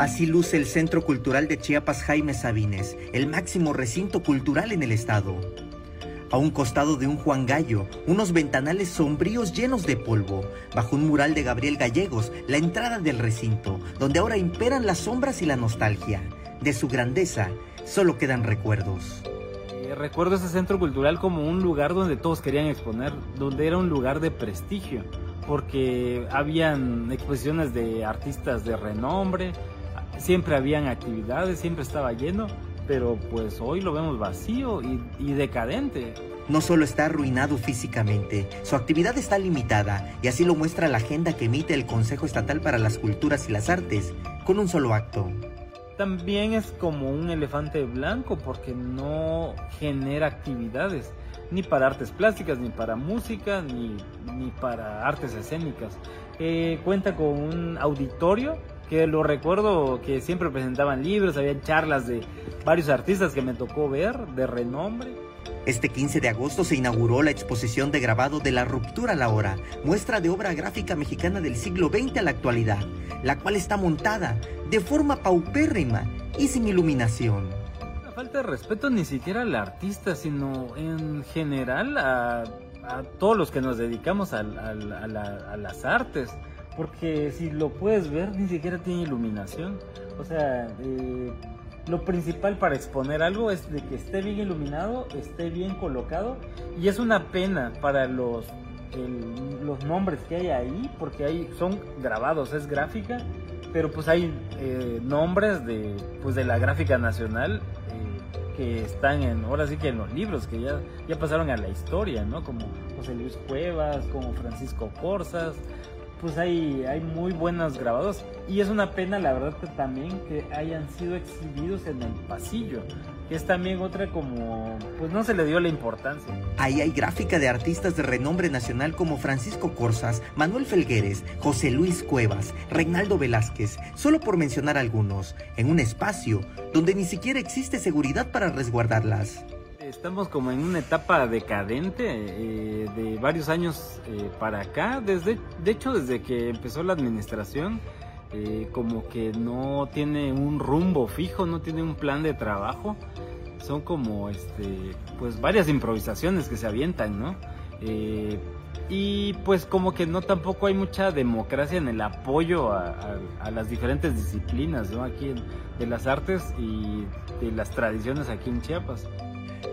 Así luce el Centro Cultural de Chiapas Jaime Sabines, el máximo recinto cultural en el estado. A un costado de un Juan Gallo, unos ventanales sombríos llenos de polvo, bajo un mural de Gabriel Gallegos, la entrada del recinto, donde ahora imperan las sombras y la nostalgia. De su grandeza solo quedan recuerdos. Eh, recuerdo ese centro cultural como un lugar donde todos querían exponer, donde era un lugar de prestigio, porque habían exposiciones de artistas de renombre, siempre habían actividades, siempre estaba lleno, pero pues hoy lo vemos vacío y, decadente. No solo está arruinado físicamente, su actividad está limitada y así lo muestra la agenda que emite el Consejo Estatal para las Culturas y las Artes, con un solo acto. También es como un elefante blanco porque no genera actividades, ni para artes plásticas, ni para música, ni, ni para artes escénicas. Eh, cuenta con un auditorio que lo recuerdo que siempre presentaban libros, había charlas de varios artistas que me tocó ver de renombre. Este 15 de agosto se inauguró la exposición de grabado de La Ruptura a la Hora, muestra de obra gráfica mexicana del siglo XX a la actualidad, la cual está montada de forma paupérrima y sin iluminación. La falta de respeto ni siquiera al artista, sino en general a, todos los que nos dedicamos a las artes porque si lo puedes ver, ni siquiera tiene iluminación. O sea, eh, lo principal para exponer algo es de que esté bien iluminado, esté bien colocado. Y es una pena para los, los nombres que hay ahí, porque hay, son grabados, es gráfica. Pero pues hay eh, nombres de, pues de la gráfica nacional eh, que están en, ahora sí que en los libros, que ya, ya pasaron a la historia, ¿no? Como José Luis Cuevas, como Francisco Corsas, pues hay, hay muy buenos grabados. Y es una pena la verdad que también que hayan sido exhibidos en el pasillo que es también otra como pues no se le dio la importancia. Ahí hay gráfica de artistas de renombre nacional como Francisco Corsas Manuel Felgueres José Luis Cuevas Reinaldo Velázquez solo por mencionar algunos en un espacio donde ni siquiera existe seguridad para resguardarlas Estamos como en una etapa decadente eh, de varios años eh, para acá. Desde, de hecho, desde que empezó la administración, eh, como que no tiene un rumbo fijo, no tiene un plan de trabajo. Son como, este, pues varias improvisaciones que se avientan, ¿no? y pues como que no tampoco hay mucha democracia en el apoyo a, a las diferentes disciplinas, ¿no? Aquí de las artes y de las tradiciones aquí en Chiapas.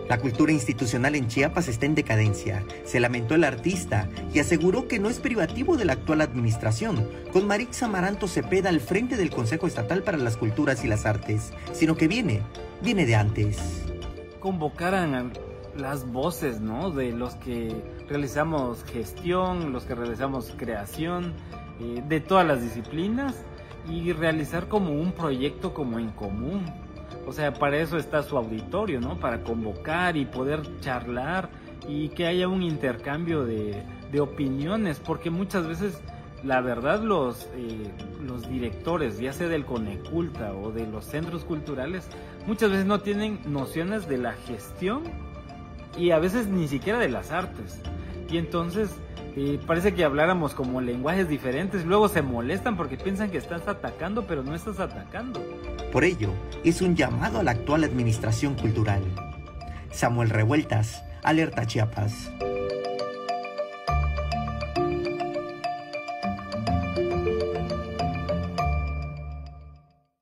La cultura institucional en Chiapas está en decadencia, se lamentó el artista y aseguró que no es privativo de la actual administración, con Marix Amaranto Cepeda al frente del Consejo Estatal para las Culturas y las Artes, sino que viene, viene de antes. Convocaran las voces, ¿no? De los que realizamos gestión, los que realizamos creación, eh, de todas las disciplinas y realizar como un proyecto como en común o sea, para eso está su auditorio, ¿no? Para convocar y poder charlar y que haya un intercambio de, opiniones, porque muchas veces, la verdad, los, eh, los directores, ya sea del Coneculta o de los centros culturales, muchas veces no tienen nociones de la gestión y a veces ni siquiera de las artes. Y entonces y parece que habláramos como lenguajes diferentes, luego se molestan porque piensan que estás atacando, pero no estás atacando. Por ello, es un llamado a la actual administración cultural. Samuel Revueltas, Alerta Chiapas.